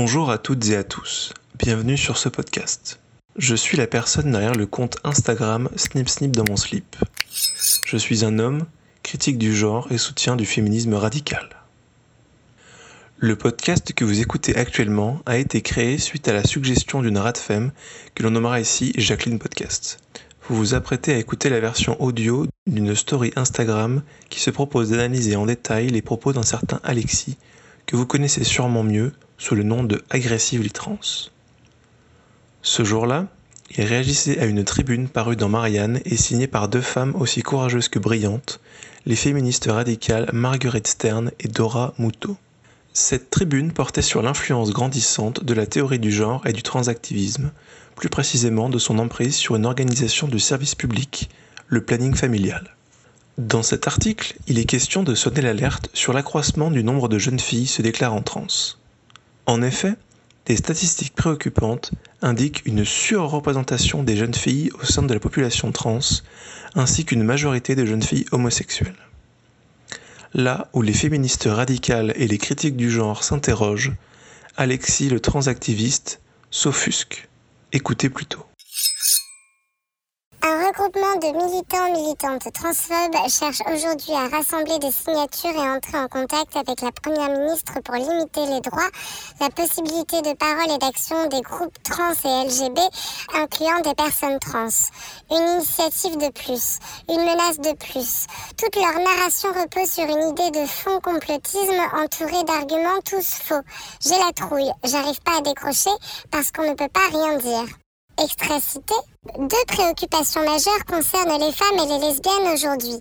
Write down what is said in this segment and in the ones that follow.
Bonjour à toutes et à tous, bienvenue sur ce podcast. Je suis la personne derrière le compte Instagram Snip Snip dans mon slip. Je suis un homme, critique du genre et soutien du féminisme radical. Le podcast que vous écoutez actuellement a été créé suite à la suggestion d'une femme que l'on nommera ici Jacqueline Podcast. Vous vous apprêtez à écouter la version audio d'une story Instagram qui se propose d'analyser en détail les propos d'un certain Alexis, que vous connaissez sûrement mieux sous le nom de Aggressively Trans. Ce jour-là, il réagissait à une tribune parue dans Marianne et signée par deux femmes aussi courageuses que brillantes, les féministes radicales Marguerite Stern et Dora Muto. Cette tribune portait sur l'influence grandissante de la théorie du genre et du transactivisme, plus précisément de son emprise sur une organisation du service public, le planning familial. Dans cet article, il est question de sonner l'alerte sur l'accroissement du nombre de jeunes filles se déclarant trans. En effet, des statistiques préoccupantes indiquent une surreprésentation des jeunes filles au sein de la population trans, ainsi qu'une majorité de jeunes filles homosexuelles. Là où les féministes radicales et les critiques du genre s'interrogent, Alexis le transactiviste s'offusque. Écoutez plutôt. Regroupement de militants militantes transphobes cherche aujourd'hui à rassembler des signatures et entrer en contact avec la Première ministre pour limiter les droits, la possibilité de parole et d'action des groupes trans et LGB, incluant des personnes trans. Une initiative de plus, une menace de plus. Toute leur narration repose sur une idée de fond complotisme entourée d'arguments tous faux. J'ai la trouille, j'arrive pas à décrocher parce qu'on ne peut pas rien dire. Extrait cité deux préoccupations majeures concernent les femmes et les lesbiennes aujourd'hui.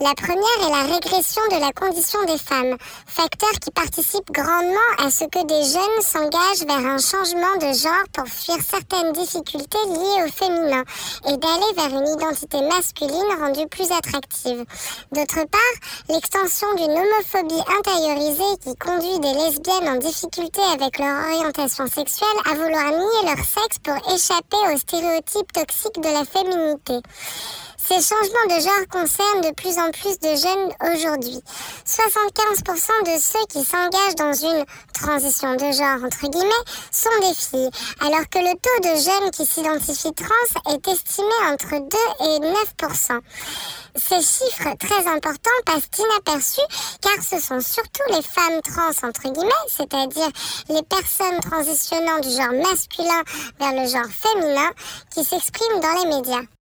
La première est la régression de la condition des femmes, facteur qui participe grandement à ce que des jeunes s'engagent vers un changement de genre pour fuir certaines difficultés liées au féminin et d'aller vers une identité masculine rendue plus attractive. D'autre part, l'extension d'une homophobie intériorisée qui conduit des lesbiennes en difficulté avec leur orientation sexuelle à vouloir nier leur sexe pour échapper aux stéréotypes toxique de la féminité. Ces changements de genre concernent de plus en plus de jeunes aujourd'hui. 75% de ceux qui s'engagent dans une transition de genre, entre guillemets, sont des filles, alors que le taux de jeunes qui s'identifient trans est estimé entre 2 et 9%. Ces chiffres très importants passent inaperçus car ce sont surtout les femmes trans, entre guillemets, c'est-à-dire les personnes transitionnant du genre masculin vers le genre féminin, qui s'expriment dans les médias.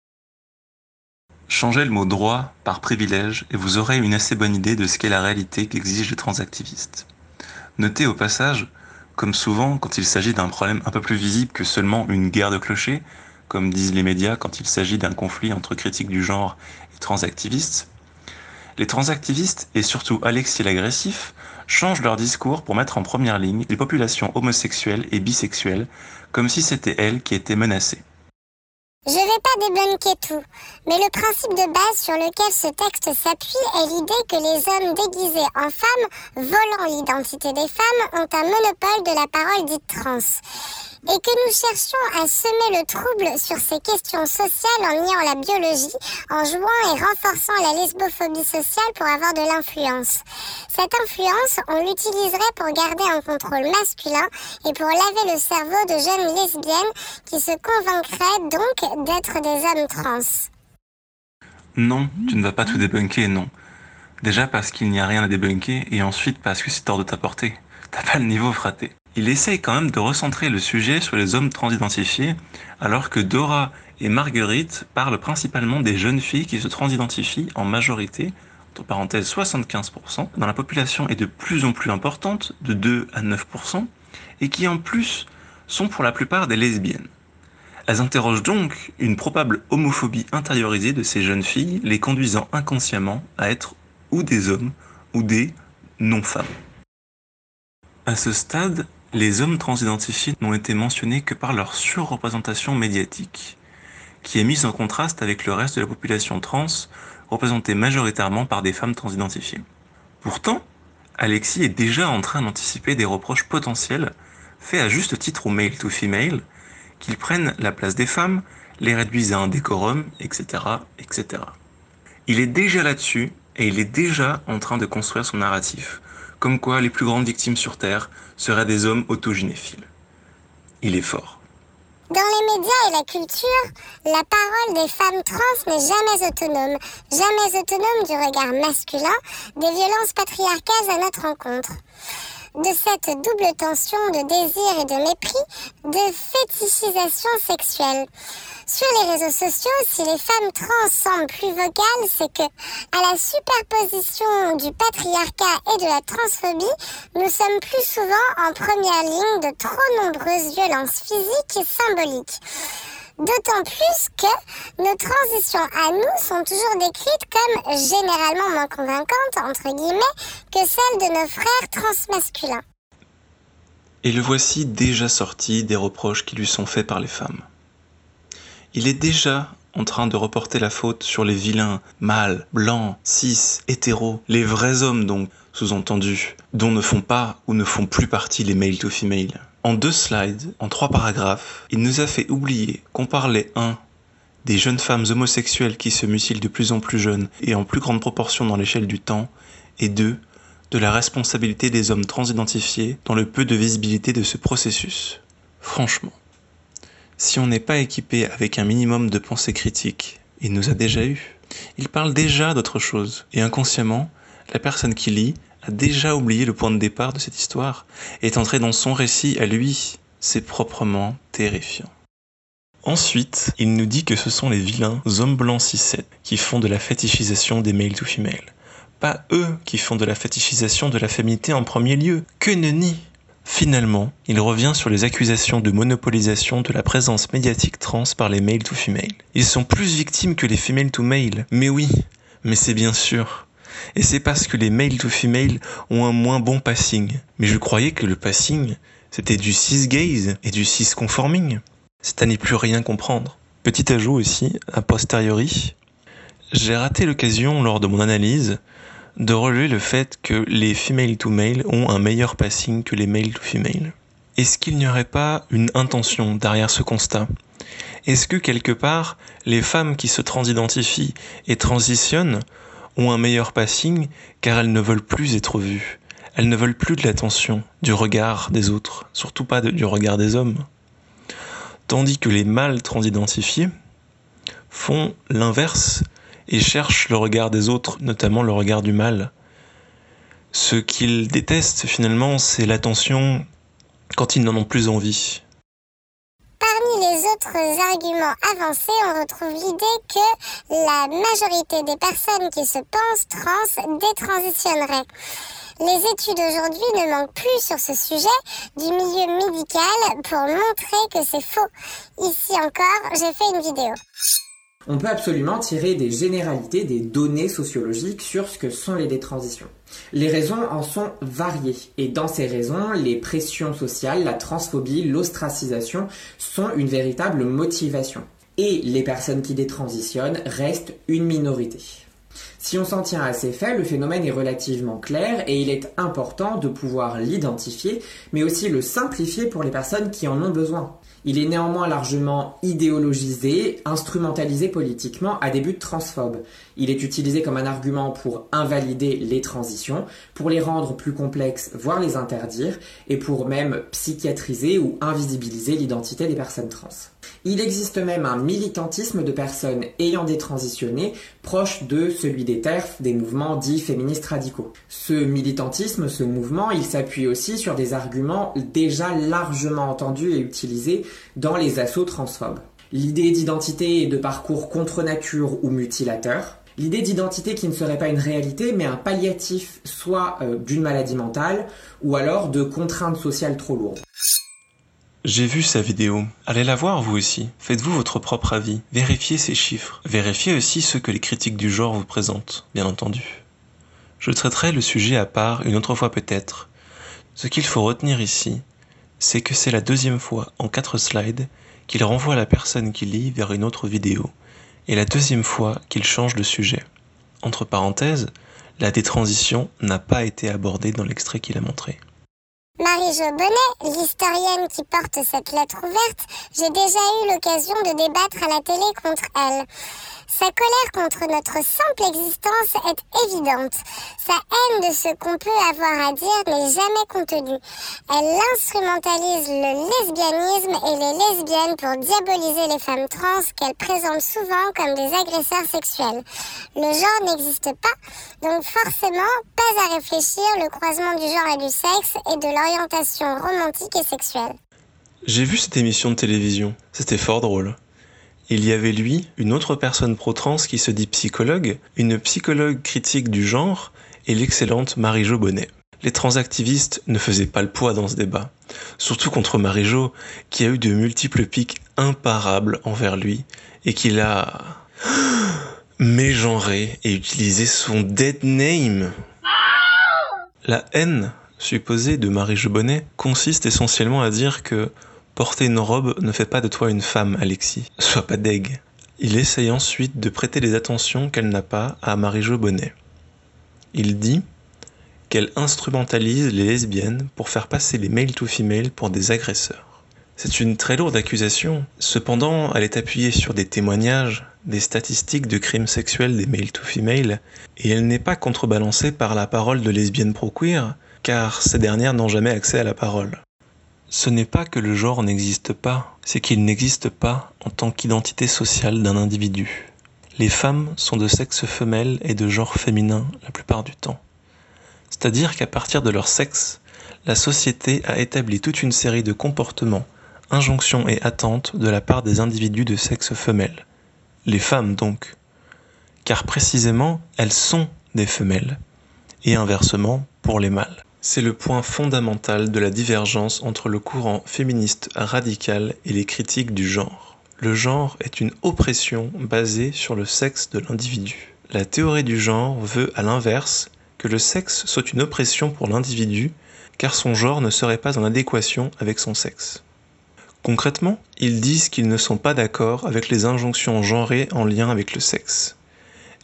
Changez le mot droit par privilège et vous aurez une assez bonne idée de ce qu'est la réalité qu'exigent les transactivistes. Notez au passage, comme souvent quand il s'agit d'un problème un peu plus visible que seulement une guerre de clochers, comme disent les médias quand il s'agit d'un conflit entre critiques du genre et transactivistes, les transactivistes, et surtout Alexis l'agressif, changent leur discours pour mettre en première ligne les populations homosexuelles et bisexuelles, comme si c'était elles qui étaient menacées. Je vais pas débunker tout, mais le principe de base sur lequel ce texte s'appuie est l'idée que les hommes déguisés en femmes, volant l'identité des femmes, ont un monopole de la parole dite trans et que nous cherchions à semer le trouble sur ces questions sociales en niant la biologie, en jouant et renforçant la lesbophobie sociale pour avoir de l'influence. Cette influence, on l'utiliserait pour garder un contrôle masculin et pour laver le cerveau de jeunes lesbiennes qui se convaincraient donc d'être des hommes trans. Non, tu ne vas pas tout débunker, non. Déjà parce qu'il n'y a rien à débunker et ensuite parce que c'est hors de ta portée. T'as pas le niveau fraté il essaye quand même de recentrer le sujet sur les hommes transidentifiés, alors que Dora et Marguerite parlent principalement des jeunes filles qui se transidentifient en majorité, entre parenthèses 75%, dans la population est de plus en plus importante, de 2 à 9%, et qui en plus sont pour la plupart des lesbiennes. Elles interrogent donc une probable homophobie intériorisée de ces jeunes filles, les conduisant inconsciemment à être ou des hommes ou des non-femmes. À ce stade, les hommes transidentifiés n'ont été mentionnés que par leur surreprésentation médiatique, qui est mise en contraste avec le reste de la population trans, représentée majoritairement par des femmes transidentifiées. Pourtant, Alexis est déjà en train d'anticiper des reproches potentiels faits à juste titre aux male to female, qu'ils prennent la place des femmes, les réduisent à un décorum, etc., etc. Il est déjà là-dessus et il est déjà en train de construire son narratif, comme quoi les plus grandes victimes sur Terre seraient des hommes autogynéphiles. Il est fort. Dans les médias et la culture, la parole des femmes trans n'est jamais autonome, jamais autonome du regard masculin, des violences patriarcales à notre rencontre de cette double tension de désir et de mépris, de fétichisation sexuelle. Sur les réseaux sociaux, si les femmes trans semblent plus vocales, c'est que, à la superposition du patriarcat et de la transphobie, nous sommes plus souvent en première ligne de trop nombreuses violences physiques et symboliques. D'autant plus que nos transitions à nous sont toujours décrites comme généralement moins convaincantes, entre guillemets, que celles de nos frères transmasculins. Et le voici déjà sorti des reproches qui lui sont faits par les femmes. Il est déjà en train de reporter la faute sur les vilains, mâles, blancs, cis, hétéros, les vrais hommes donc, sous-entendu, dont ne font pas ou ne font plus partie les male to female. En deux slides, en trois paragraphes, il nous a fait oublier qu'on parlait 1. des jeunes femmes homosexuelles qui se mutilent de plus en plus jeunes et en plus grande proportion dans l'échelle du temps, et 2. de la responsabilité des hommes transidentifiés dans le peu de visibilité de ce processus. Franchement, si on n'est pas équipé avec un minimum de pensée critique, il nous a déjà eu. Il parle déjà d'autre chose, et inconsciemment, la personne qui lit a déjà oublié le point de départ de cette histoire est entré dans son récit à lui. C'est proprement terrifiant. Ensuite, il nous dit que ce sont les vilains hommes blancs 6 qui font de la fétichisation des male to female. Pas eux qui font de la fétichisation de la féminité en premier lieu. Que nenni Finalement, il revient sur les accusations de monopolisation de la présence médiatique trans par les male to female. Ils sont plus victimes que les female to male. Mais oui, mais c'est bien sûr. Et c'est parce que les male to female ont un moins bon passing. Mais je croyais que le passing, c'était du cis-gaze et du cis-conforming. C'est à n'y plus rien comprendre. Petit ajout aussi, a posteriori, j'ai raté l'occasion lors de mon analyse de relever le fait que les female to male ont un meilleur passing que les male to female. Est-ce qu'il n'y aurait pas une intention derrière ce constat? Est-ce que quelque part, les femmes qui se transidentifient et transitionnent ont un meilleur passing car elles ne veulent plus être vues. Elles ne veulent plus de l'attention, du regard des autres, surtout pas du regard des hommes. Tandis que les mâles transidentifiés font l'inverse et cherchent le regard des autres, notamment le regard du mâle. Ce qu'ils détestent finalement, c'est l'attention quand ils n'en ont plus envie autres arguments avancés, on retrouve l'idée que la majorité des personnes qui se pensent trans détransitionneraient. Les études aujourd'hui ne manquent plus sur ce sujet du milieu médical pour montrer que c'est faux. Ici encore, j'ai fait une vidéo. On peut absolument tirer des généralités, des données sociologiques sur ce que sont les détransitions. Les raisons en sont variées et dans ces raisons, les pressions sociales, la transphobie, l'ostracisation sont une véritable motivation. Et les personnes qui détransitionnent restent une minorité. Si on s'en tient à ces faits, le phénomène est relativement clair et il est important de pouvoir l'identifier, mais aussi le simplifier pour les personnes qui en ont besoin. Il est néanmoins largement idéologisé, instrumentalisé politiquement à des buts transphobes. Il est utilisé comme un argument pour invalider les transitions, pour les rendre plus complexes, voire les interdire, et pour même psychiatriser ou invisibiliser l'identité des personnes trans. Il existe même un militantisme de personnes ayant détransitionné proche de celui des TERF, des mouvements dits féministes radicaux. Ce militantisme, ce mouvement, il s'appuie aussi sur des arguments déjà largement entendus et utilisés dans les assauts transphobes. L'idée d'identité et de parcours contre nature ou mutilateur, L'idée d'identité qui ne serait pas une réalité, mais un palliatif soit euh, d'une maladie mentale, ou alors de contraintes sociales trop lourdes. J'ai vu sa vidéo. Allez la voir vous aussi. Faites-vous votre propre avis. Vérifiez ces chiffres. Vérifiez aussi ce que les critiques du genre vous présentent, bien entendu. Je traiterai le sujet à part une autre fois peut-être. Ce qu'il faut retenir ici, c'est que c'est la deuxième fois en quatre slides qu'il renvoie la personne qui lit vers une autre vidéo, et la deuxième fois qu'il change de sujet. Entre parenthèses, la détransition n'a pas été abordée dans l'extrait qu'il a montré. Marie-Jo Bonnet, l'historienne qui porte cette lettre ouverte, j'ai déjà eu l'occasion de débattre à la télé contre elle. Sa colère contre notre simple existence est évidente. Sa haine de ce qu'on peut avoir à dire n'est jamais contenue. Elle instrumentalise le lesbianisme et les lesbiennes pour diaboliser les femmes trans qu'elle présente souvent comme des agresseurs sexuels. Le genre n'existe pas, donc forcément, pas à réfléchir le croisement du genre et du sexe et de l'orientation romantique et sexuelle. J'ai vu cette émission de télévision, c'était fort drôle. Il y avait lui, une autre personne pro-trans qui se dit psychologue, une psychologue critique du genre et l'excellente Marie-Jo Bonnet. Les transactivistes ne faisaient pas le poids dans ce débat, surtout contre Marie-Jo qui a eu de multiples pics imparables envers lui et qui l'a mégenré et utilisé son dead name. La haine supposée de Marie-Jo Bonnet consiste essentiellement à dire que Porter une robe ne fait pas de toi une femme, Alexis. Sois pas deg. Il essaye ensuite de prêter les attentions qu'elle n'a pas à Marie-Jo Bonnet. Il dit qu'elle instrumentalise les lesbiennes pour faire passer les male to female pour des agresseurs. C'est une très lourde accusation, cependant elle est appuyée sur des témoignages, des statistiques de crimes sexuels des male to female, et elle n'est pas contrebalancée par la parole de lesbiennes pro-queer, car ces dernières n'ont jamais accès à la parole. Ce n'est pas que le genre n'existe pas, c'est qu'il n'existe pas en tant qu'identité sociale d'un individu. Les femmes sont de sexe femelle et de genre féminin la plupart du temps. C'est-à-dire qu'à partir de leur sexe, la société a établi toute une série de comportements, injonctions et attentes de la part des individus de sexe femelle. Les femmes donc. Car précisément, elles sont des femelles. Et inversement pour les mâles. C'est le point fondamental de la divergence entre le courant féministe radical et les critiques du genre. Le genre est une oppression basée sur le sexe de l'individu. La théorie du genre veut, à l'inverse, que le sexe soit une oppression pour l'individu, car son genre ne serait pas en adéquation avec son sexe. Concrètement, ils disent qu'ils ne sont pas d'accord avec les injonctions genrées en lien avec le sexe.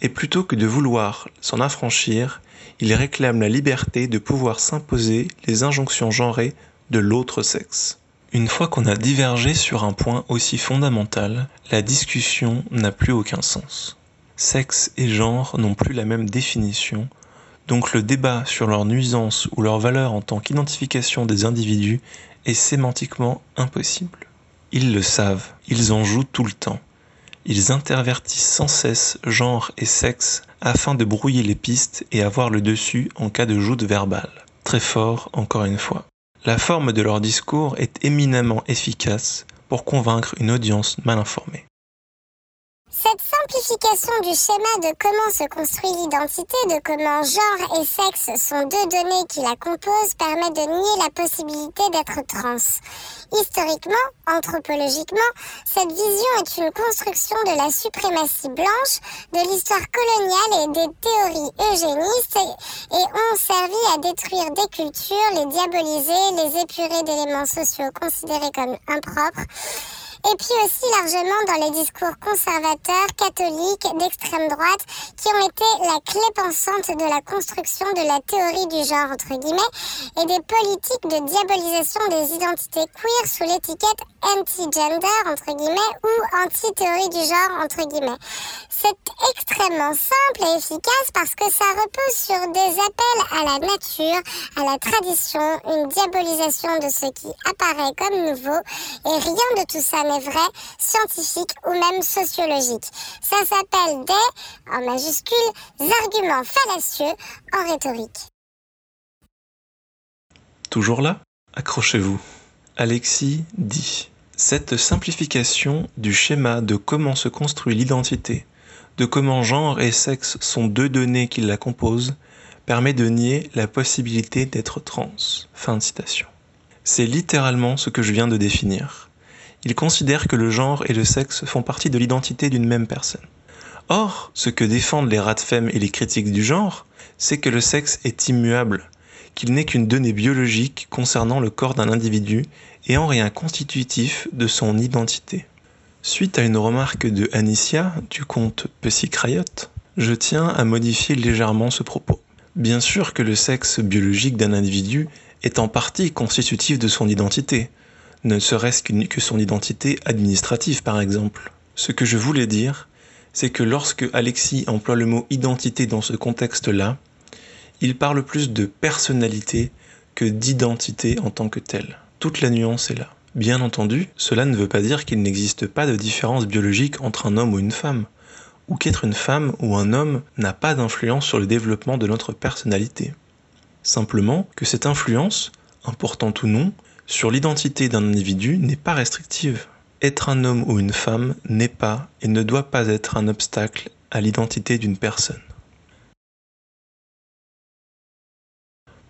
Et plutôt que de vouloir s'en affranchir, il réclame la liberté de pouvoir s'imposer les injonctions genrées de l'autre sexe. Une fois qu'on a divergé sur un point aussi fondamental, la discussion n'a plus aucun sens. Sexe et genre n'ont plus la même définition, donc le débat sur leur nuisance ou leur valeur en tant qu'identification des individus est sémantiquement impossible. Ils le savent, ils en jouent tout le temps. Ils intervertissent sans cesse genre et sexe afin de brouiller les pistes et avoir le dessus en cas de joute verbale. Très fort, encore une fois. La forme de leur discours est éminemment efficace pour convaincre une audience mal informée. Cette simplification du schéma de comment se construit l'identité, de comment genre et sexe sont deux données qui la composent, permet de nier la possibilité d'être trans. Historiquement, anthropologiquement, cette vision est une construction de la suprématie blanche, de l'histoire coloniale et des théories eugénistes et, et ont servi à détruire des cultures, les diaboliser, les épurer d'éléments sociaux considérés comme impropres et puis aussi largement dans les discours conservateurs, catholiques, d'extrême droite, qui ont été la clé pensante de la construction de la théorie du genre, entre guillemets, et des politiques de diabolisation des identités queer sous l'étiquette anti-gender, entre guillemets, ou anti-théorie du genre, entre guillemets. C'est extrêmement simple et efficace parce que ça repose sur des appels à la nature, à la tradition, une diabolisation de ce qui apparaît comme nouveau, et rien de tout ça vrai, scientifique ou même sociologique. Ça s'appelle des, en majuscules, arguments fallacieux en rhétorique. Toujours là? Accrochez-vous. Alexis dit Cette simplification du schéma de comment se construit l'identité, de comment genre et sexe sont deux données qui la composent, permet de nier la possibilité d'être trans. Fin de citation. C'est littéralement ce que je viens de définir. Il considère que le genre et le sexe font partie de l'identité d'une même personne. Or, ce que défendent les radfem et les critiques du genre, c'est que le sexe est immuable, qu'il n'est qu'une donnée biologique concernant le corps d'un individu et en rien constitutif de son identité. Suite à une remarque de Anicia du compte Pussy je tiens à modifier légèrement ce propos. Bien sûr que le sexe biologique d'un individu est en partie constitutif de son identité, ne serait-ce que son identité administrative par exemple. Ce que je voulais dire, c'est que lorsque Alexis emploie le mot identité dans ce contexte-là, il parle plus de personnalité que d'identité en tant que telle. Toute la nuance est là. Bien entendu, cela ne veut pas dire qu'il n'existe pas de différence biologique entre un homme ou une femme, ou qu'être une femme ou un homme n'a pas d'influence sur le développement de notre personnalité. Simplement que cette influence, importante ou non, sur l'identité d'un individu n'est pas restrictive. Être un homme ou une femme n'est pas et ne doit pas être un obstacle à l'identité d'une personne.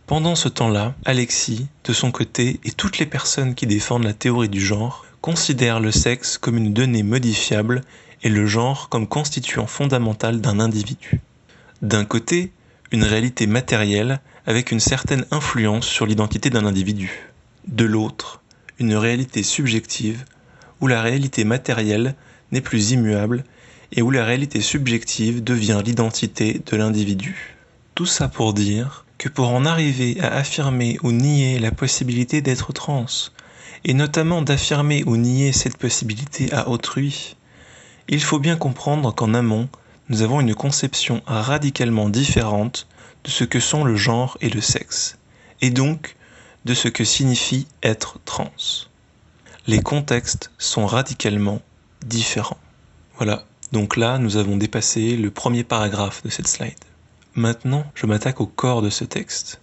Pendant ce temps-là, Alexis, de son côté, et toutes les personnes qui défendent la théorie du genre, considèrent le sexe comme une donnée modifiable et le genre comme constituant fondamental d'un individu. D'un côté, une réalité matérielle avec une certaine influence sur l'identité d'un individu. De l'autre, une réalité subjective où la réalité matérielle n'est plus immuable et où la réalité subjective devient l'identité de l'individu. Tout ça pour dire que pour en arriver à affirmer ou nier la possibilité d'être trans, et notamment d'affirmer ou nier cette possibilité à autrui, il faut bien comprendre qu'en amont, nous avons une conception radicalement différente de ce que sont le genre et le sexe, et donc de ce que signifie être trans. Les contextes sont radicalement différents. Voilà, donc là nous avons dépassé le premier paragraphe de cette slide. Maintenant, je m'attaque au corps de ce texte,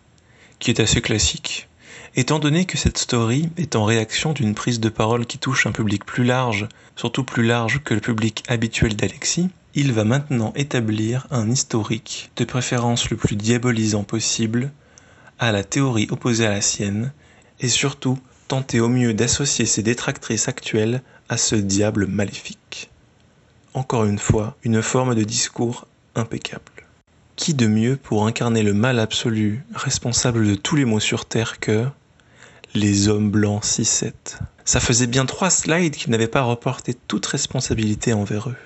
qui est assez classique. Étant donné que cette story est en réaction d'une prise de parole qui touche un public plus large, surtout plus large que le public habituel d'Alexis, il va maintenant établir un historique, de préférence le plus diabolisant possible, à la théorie opposée à la sienne, et surtout tenter au mieux d'associer ses détractrices actuelles à ce diable maléfique. Encore une fois, une forme de discours impeccable. Qui de mieux pour incarner le mal absolu, responsable de tous les maux sur Terre que les hommes blancs 6-7 Ça faisait bien trois slides qui n'avaient pas reporté toute responsabilité envers eux.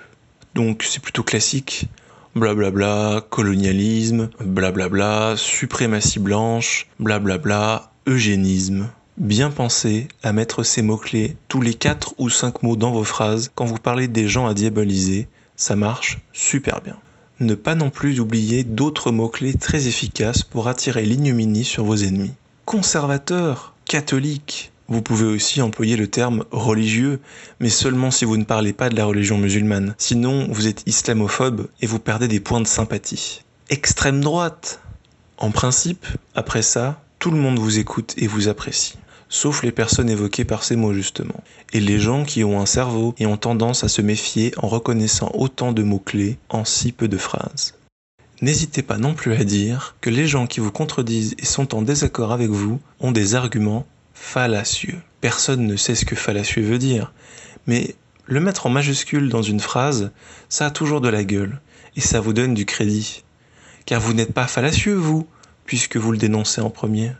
Donc c'est plutôt classique. Blablabla, colonialisme, blablabla, suprématie blanche, blablabla, eugénisme. Bien penser à mettre ces mots-clés, tous les 4 ou 5 mots dans vos phrases, quand vous parlez des gens à diaboliser, ça marche super bien ne pas non plus oublier d'autres mots-clés très efficaces pour attirer l'ignominie sur vos ennemis. Conservateur, catholique, vous pouvez aussi employer le terme religieux, mais seulement si vous ne parlez pas de la religion musulmane. Sinon, vous êtes islamophobe et vous perdez des points de sympathie. Extrême droite. En principe, après ça, tout le monde vous écoute et vous apprécie sauf les personnes évoquées par ces mots justement, et les gens qui ont un cerveau et ont tendance à se méfier en reconnaissant autant de mots-clés en si peu de phrases. N'hésitez pas non plus à dire que les gens qui vous contredisent et sont en désaccord avec vous ont des arguments fallacieux. Personne ne sait ce que fallacieux veut dire, mais le mettre en majuscule dans une phrase, ça a toujours de la gueule, et ça vous donne du crédit. Car vous n'êtes pas fallacieux, vous, puisque vous le dénoncez en premier.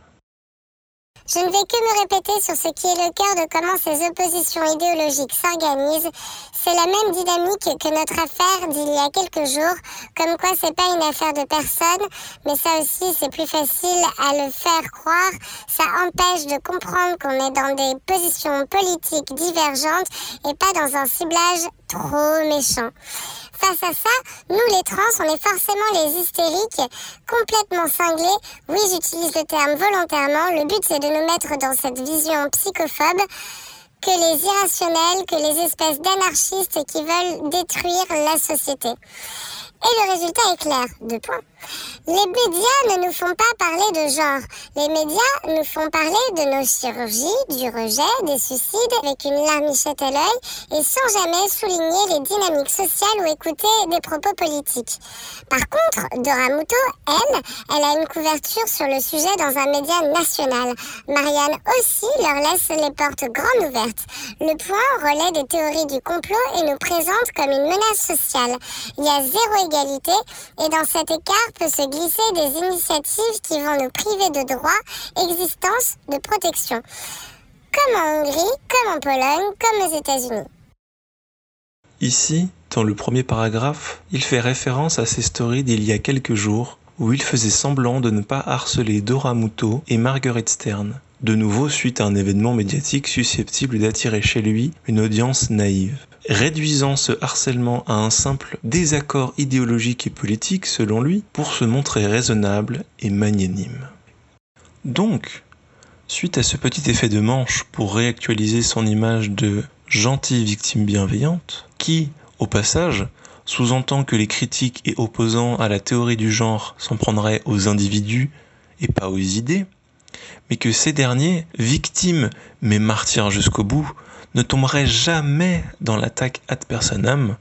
Je ne vais que me répéter sur ce qui est le cœur de comment ces oppositions idéologiques s'organisent. C'est la même dynamique que notre affaire d'il y a quelques jours, comme quoi c'est pas une affaire de personne, mais ça aussi c'est plus facile à le faire croire. Ça empêche de comprendre qu'on est dans des positions politiques divergentes et pas dans un ciblage trop méchant face à ça, nous les trans, on est forcément les hystériques, complètement cinglés. Oui, j'utilise le terme volontairement. Le but, c'est de nous mettre dans cette vision psychophobe que les irrationnels, que les espèces d'anarchistes qui veulent détruire la société. Et le résultat est clair. Deux points. Les médias ne nous font pas parler de genre. Les médias nous font parler de nos chirurgies, du rejet, des suicides avec une larmichette à l'œil et sans jamais souligner les dynamiques sociales ou écouter des propos politiques. Par contre, Dora Muto, elle, elle a une couverture sur le sujet dans un média national. Marianne aussi leur laisse les portes grandes ouvertes. Le point relaie des théories du complot et nous présente comme une menace sociale. Il y a zéro égalité et dans cet écart, peut se glisser des initiatives qui vont nous priver de droits, existence, de protection. Comme en Hongrie, comme en Pologne, comme aux États-Unis. Ici, dans le premier paragraphe, il fait référence à ces stories d'il y a quelques jours où il faisait semblant de ne pas harceler Dora Muto et Marguerite Stern, de nouveau suite à un événement médiatique susceptible d'attirer chez lui une audience naïve, réduisant ce harcèlement à un simple désaccord idéologique et politique selon lui pour se montrer raisonnable et magnanime. Donc, suite à ce petit effet de manche pour réactualiser son image de gentille victime bienveillante, qui, au passage, sous-entend que les critiques et opposants à la théorie du genre s'en prendraient aux individus et pas aux idées, mais que ces derniers, victimes mais martyrs jusqu'au bout, ne tomberaient jamais dans l'attaque ad personam.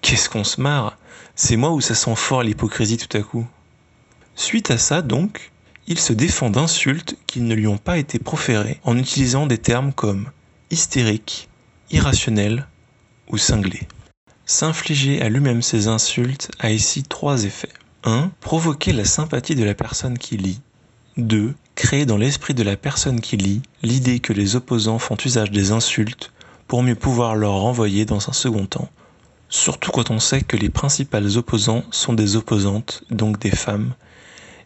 Qu'est-ce qu'on se marre C'est moi où ça sent fort l'hypocrisie tout à coup. Suite à ça, donc, il se défend d'insultes qui ne lui ont pas été proférées en utilisant des termes comme hystérique, irrationnel ou cinglé. S'infliger à lui-même ces insultes a ici trois effets. 1. Provoquer la sympathie de la personne qui lit. 2. Créer dans l'esprit de la personne qui lit l'idée que les opposants font usage des insultes pour mieux pouvoir leur renvoyer dans un second temps. Surtout quand on sait que les principales opposants sont des opposantes, donc des femmes,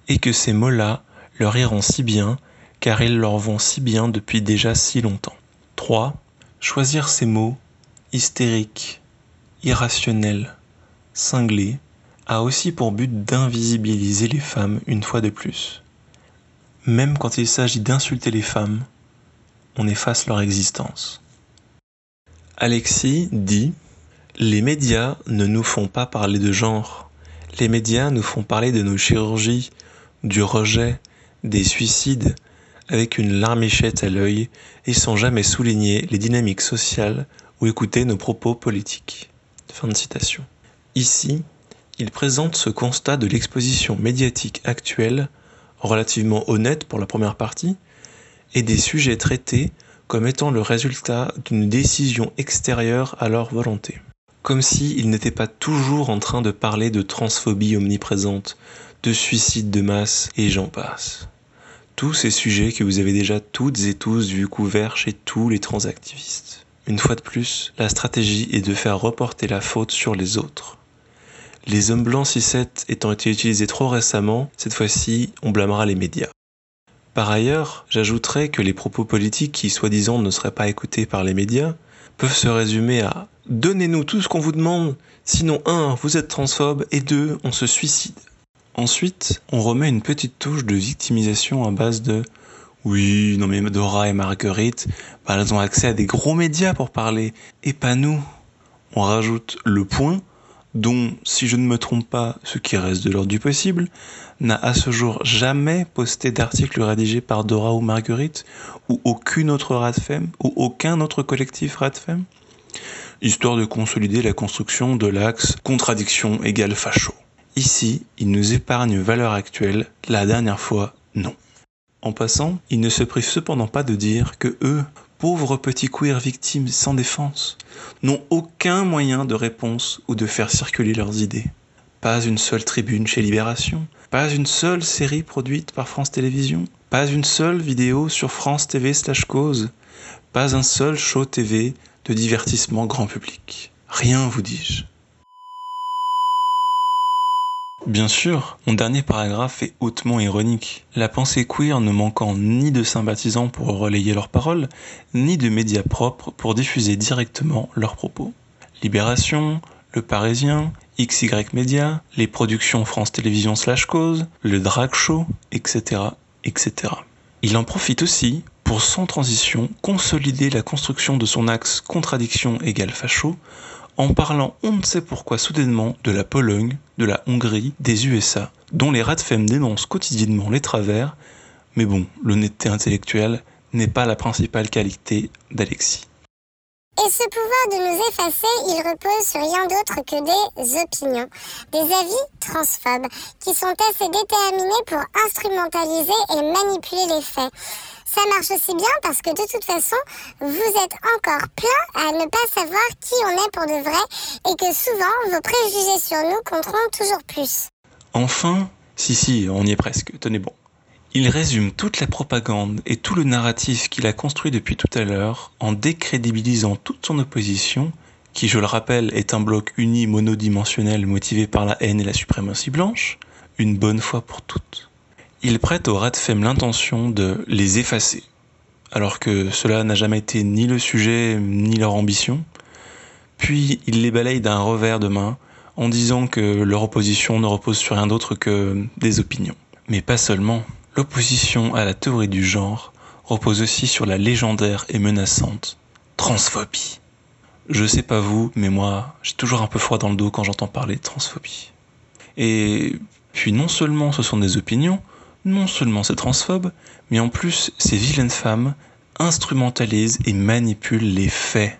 et que ces mots-là leur iront si bien car ils leur vont si bien depuis déjà si longtemps. 3. Choisir ces mots hystériques, irrationnel, cinglé, a aussi pour but d'invisibiliser les femmes une fois de plus. Même quand il s'agit d'insulter les femmes, on efface leur existence. Alexis dit Les médias ne nous font pas parler de genre. Les médias nous font parler de nos chirurgies, du rejet, des suicides, avec une larmichette à l'œil et sans jamais souligner les dynamiques sociales ou écouter nos propos politiques. Fin de citation. Ici, il présente ce constat de l'exposition médiatique actuelle, relativement honnête pour la première partie, et des sujets traités comme étant le résultat d'une décision extérieure à leur volonté. Comme s'ils n'étaient pas toujours en train de parler de transphobie omniprésente, de suicide de masse et j'en passe. Tous ces sujets que vous avez déjà toutes et tous vus couverts chez tous les transactivistes. Une fois de plus, la stratégie est de faire reporter la faute sur les autres. Les hommes blancs 6-7 étant été utilisés trop récemment, cette fois-ci, on blâmera les médias. Par ailleurs, j'ajouterai que les propos politiques qui soi-disant ne seraient pas écoutés par les médias peuvent se résumer à Donnez-nous tout ce qu'on vous demande, sinon 1. Vous êtes transphobe et 2. On se suicide. Ensuite, on remet une petite touche de victimisation à base de oui, non mais Dora et Marguerite, bah, elles ont accès à des gros médias pour parler, et pas nous. On rajoute le point, dont, si je ne me trompe pas, ce qui reste de l'ordre du possible, n'a à ce jour jamais posté d'article rédigé par Dora ou Marguerite, ou aucune autre Radfem, ou aucun autre collectif Radfem, histoire de consolider la construction de l'axe contradiction égale facho. Ici, il nous épargne valeur actuelle, la dernière fois, non. En passant, il ne se prive cependant pas de dire que eux, pauvres petits queers victimes sans défense, n'ont aucun moyen de réponse ou de faire circuler leurs idées. Pas une seule tribune chez Libération, pas une seule série produite par France Télévisions, pas une seule vidéo sur France TV slash cause, pas un seul show TV de divertissement grand public. Rien, vous dis-je. Bien sûr, mon dernier paragraphe est hautement ironique. La pensée queer ne manquant ni de sympathisants pour relayer leurs paroles, ni de médias propres pour diffuser directement leurs propos. Libération, Le Parisien, XY Media, les productions France Télévisions slash cause, le drag show, etc., etc. Il en profite aussi pour sans transition consolider la construction de son axe contradiction égale facho en parlant on ne sait pourquoi soudainement de la Pologne, de la Hongrie, des USA, dont les Radfem dénoncent quotidiennement les travers, mais bon, l'honnêteté intellectuelle n'est pas la principale qualité d'Alexis. Et ce pouvoir de nous effacer, il repose sur rien d'autre que des opinions, des avis transphobes, qui sont assez déterminés pour instrumentaliser et manipuler les faits. Ça marche aussi bien parce que de toute façon, vous êtes encore plein à ne pas savoir qui on est pour de vrai et que souvent vos préjugés sur nous compteront toujours plus. Enfin, si si, on y est presque, tenez bon. Il résume toute la propagande et tout le narratif qu'il a construit depuis tout à l'heure en décrédibilisant toute son opposition, qui je le rappelle est un bloc uni monodimensionnel motivé par la haine et la suprématie blanche, une bonne fois pour toutes il prête au Radfem l'intention de les effacer, alors que cela n'a jamais été ni le sujet ni leur ambition. Puis ils les balayent d'un revers de main en disant que leur opposition ne repose sur rien d'autre que des opinions. Mais pas seulement. L'opposition à la théorie du genre repose aussi sur la légendaire et menaçante transphobie. Je sais pas vous, mais moi, j'ai toujours un peu froid dans le dos quand j'entends parler de transphobie. Et puis non seulement ce sont des opinions, non seulement c'est transphobe, mais en plus ces vilaines femmes instrumentalisent et manipulent les faits.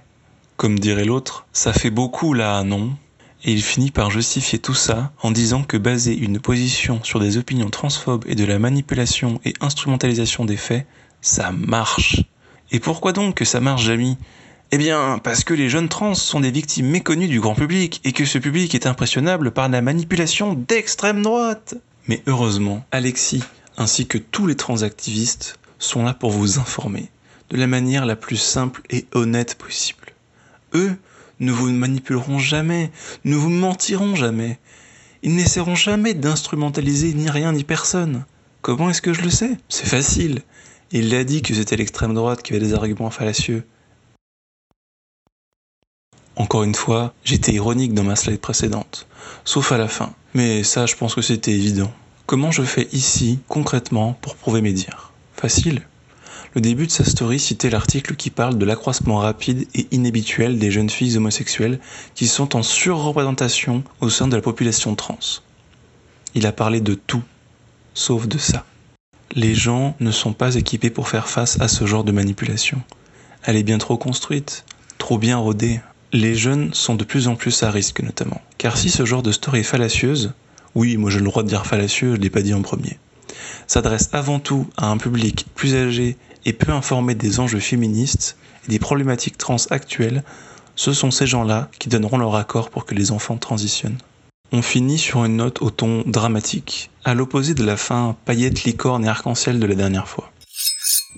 Comme dirait l'autre, ça fait beaucoup là, non? Et il finit par justifier tout ça en disant que baser une position sur des opinions transphobes et de la manipulation et instrumentalisation des faits, ça marche. Et pourquoi donc que ça marche, Jamie? Eh bien, parce que les jeunes trans sont des victimes méconnues du grand public et que ce public est impressionnable par la manipulation d'extrême droite. Mais heureusement, Alexis, ainsi que tous les transactivistes, sont là pour vous informer de la manière la plus simple et honnête possible. Eux ne vous manipuleront jamais, ne vous mentiront jamais. Ils n'essaieront jamais d'instrumentaliser ni rien ni personne. Comment est-ce que je le sais? C'est facile. Il a dit que c'était l'extrême droite qui avait des arguments fallacieux. Encore une fois, j'étais ironique dans ma slide précédente, sauf à la fin. Mais ça, je pense que c'était évident. Comment je fais ici, concrètement, pour prouver mes dires? Facile. Le début de sa story citait l'article qui parle de l'accroissement rapide et inhabituel des jeunes filles homosexuelles qui sont en surreprésentation au sein de la population trans. Il a parlé de tout, sauf de ça. Les gens ne sont pas équipés pour faire face à ce genre de manipulation. Elle est bien trop construite, trop bien rodée, les jeunes sont de plus en plus à risque notamment. Car si ce genre de story est fallacieuse, oui, moi j'ai le droit de dire fallacieux, je l'ai pas dit en premier, s'adresse avant tout à un public plus âgé et peu informé des enjeux féministes et des problématiques trans actuelles, ce sont ces gens-là qui donneront leur accord pour que les enfants transitionnent. On finit sur une note au ton dramatique, à l'opposé de la fin paillette, licorne et arc-en-ciel de la dernière fois.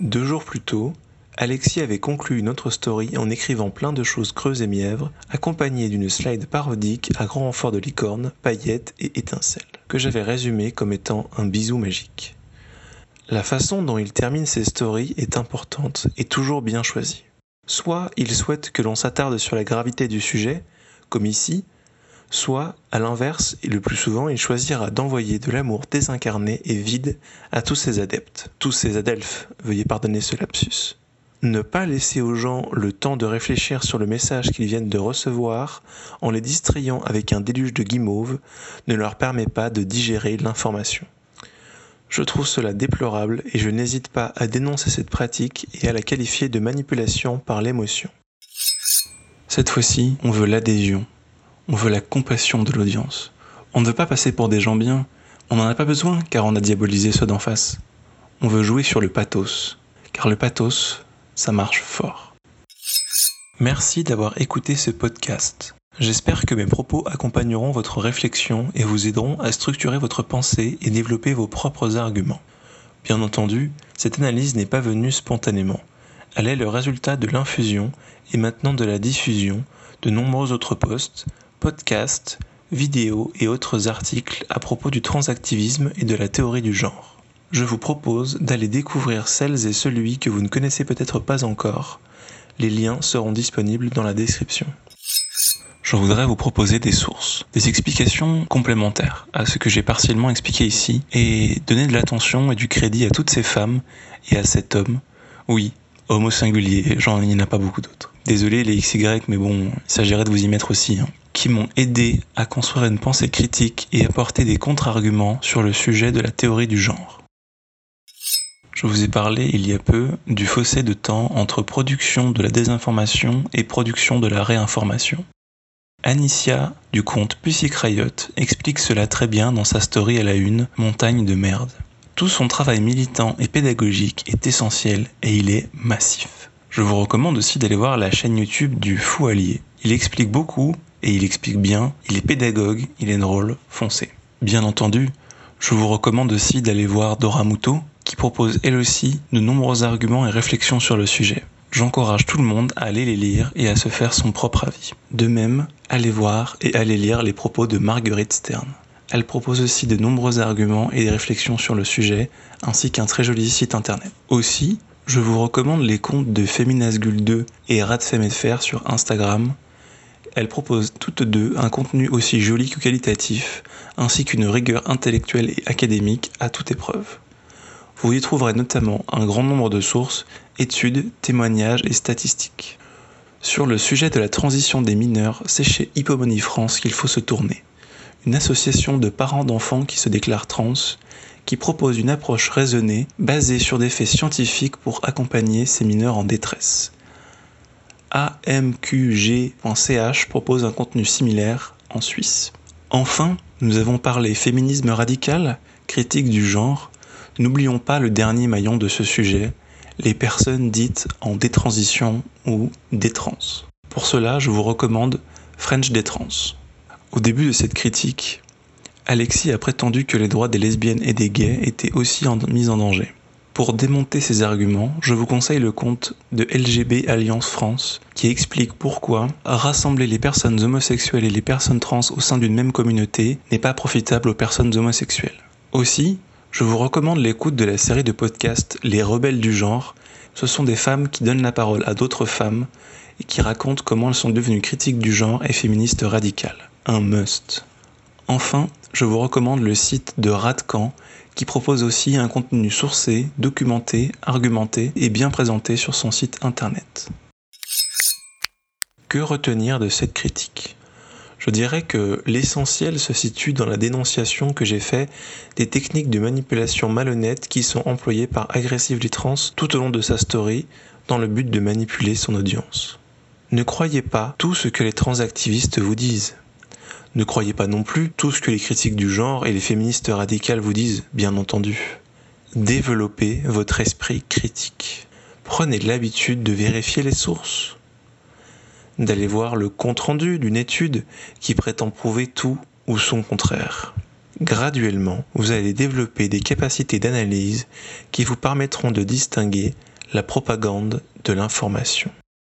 Deux jours plus tôt, Alexis avait conclu une autre story en écrivant plein de choses creuses et mièvres, accompagnées d'une slide parodique à grand renfort de licorne, paillettes et étincelles, que j'avais résumé comme étant un bisou magique. La façon dont il termine ses stories est importante et toujours bien choisie. Soit il souhaite que l'on s'attarde sur la gravité du sujet, comme ici, soit, à l'inverse, et le plus souvent, il choisira d'envoyer de l'amour désincarné et vide à tous ses adeptes, tous ses adelphes, veuillez pardonner ce lapsus. Ne pas laisser aux gens le temps de réfléchir sur le message qu'ils viennent de recevoir en les distrayant avec un déluge de guimauve ne leur permet pas de digérer l'information. Je trouve cela déplorable et je n'hésite pas à dénoncer cette pratique et à la qualifier de manipulation par l'émotion. Cette fois-ci, on veut l'adhésion, on veut la compassion de l'audience. On ne veut pas passer pour des gens bien, on n'en a pas besoin car on a diabolisé ceux d'en face. On veut jouer sur le pathos, car le pathos, ça marche fort. Merci d'avoir écouté ce podcast. J'espère que mes propos accompagneront votre réflexion et vous aideront à structurer votre pensée et développer vos propres arguments. Bien entendu, cette analyse n'est pas venue spontanément. Elle est le résultat de l'infusion et maintenant de la diffusion de nombreux autres posts, podcasts, vidéos et autres articles à propos du transactivisme et de la théorie du genre je vous propose d'aller découvrir celles et celui que vous ne connaissez peut-être pas encore. Les liens seront disponibles dans la description. Je voudrais vous proposer des sources, des explications complémentaires à ce que j'ai partiellement expliqué ici, et donner de l'attention et du crédit à toutes ces femmes et à cet homme. Oui, homme au singulier, j'en il n'y en a pas beaucoup d'autres. Désolé les XY, mais bon, il s'agirait de vous y mettre aussi, hein, qui m'ont aidé à construire une pensée critique et apporter des contre-arguments sur le sujet de la théorie du genre. Je vous ai parlé il y a peu du fossé de temps entre production de la désinformation et production de la réinformation. Anicia, du compte Pussy explique cela très bien dans sa story à la une Montagne de merde. Tout son travail militant et pédagogique est essentiel et il est massif. Je vous recommande aussi d'aller voir la chaîne YouTube du Fou Allié. Il explique beaucoup et il explique bien, il est pédagogue, il est drôle, foncé. Bien entendu, je vous recommande aussi d'aller voir Dora Muto, qui propose elle aussi de nombreux arguments et réflexions sur le sujet. J'encourage tout le monde à aller les lire et à se faire son propre avis. De même, allez voir et allez lire les propos de Marguerite Stern. Elle propose aussi de nombreux arguments et des réflexions sur le sujet, ainsi qu'un très joli site internet. Aussi, Je vous recommande les comptes de Feminasgul2 et Radfemfr sur Instagram. Elles proposent toutes deux un contenu aussi joli que qualitatif, ainsi qu'une rigueur intellectuelle et académique à toute épreuve. Vous y trouverez notamment un grand nombre de sources, études, témoignages et statistiques. Sur le sujet de la transition des mineurs, c'est chez Hippomonie France qu'il faut se tourner. Une association de parents d'enfants qui se déclarent trans, qui propose une approche raisonnée basée sur des faits scientifiques pour accompagner ces mineurs en détresse. AMQG.ch propose un contenu similaire en Suisse. Enfin, nous avons parlé féminisme radical, critique du genre. N'oublions pas le dernier maillon de ce sujet, les personnes dites en détransition ou détrans. Pour cela, je vous recommande French Détrans. Au début de cette critique, Alexis a prétendu que les droits des lesbiennes et des gays étaient aussi mis en danger. Pour démonter ces arguments, je vous conseille le compte de LGB Alliance France qui explique pourquoi rassembler les personnes homosexuelles et les personnes trans au sein d'une même communauté n'est pas profitable aux personnes homosexuelles. Aussi, je vous recommande l'écoute de la série de podcasts Les rebelles du genre. Ce sont des femmes qui donnent la parole à d'autres femmes et qui racontent comment elles sont devenues critiques du genre et féministes radicales. Un must. Enfin, je vous recommande le site de Radcan qui propose aussi un contenu sourcé, documenté, argumenté et bien présenté sur son site internet. Que retenir de cette critique? Je dirais que l'essentiel se situe dans la dénonciation que j'ai faite des techniques de manipulation malhonnêtes qui sont employées par Aggressively Trans tout au long de sa story dans le but de manipuler son audience. Ne croyez pas tout ce que les transactivistes vous disent. Ne croyez pas non plus tout ce que les critiques du genre et les féministes radicales vous disent, bien entendu. Développez votre esprit critique. Prenez l'habitude de vérifier les sources d'aller voir le compte-rendu d'une étude qui prétend prouver tout ou son contraire. Graduellement, vous allez développer des capacités d'analyse qui vous permettront de distinguer la propagande de l'information.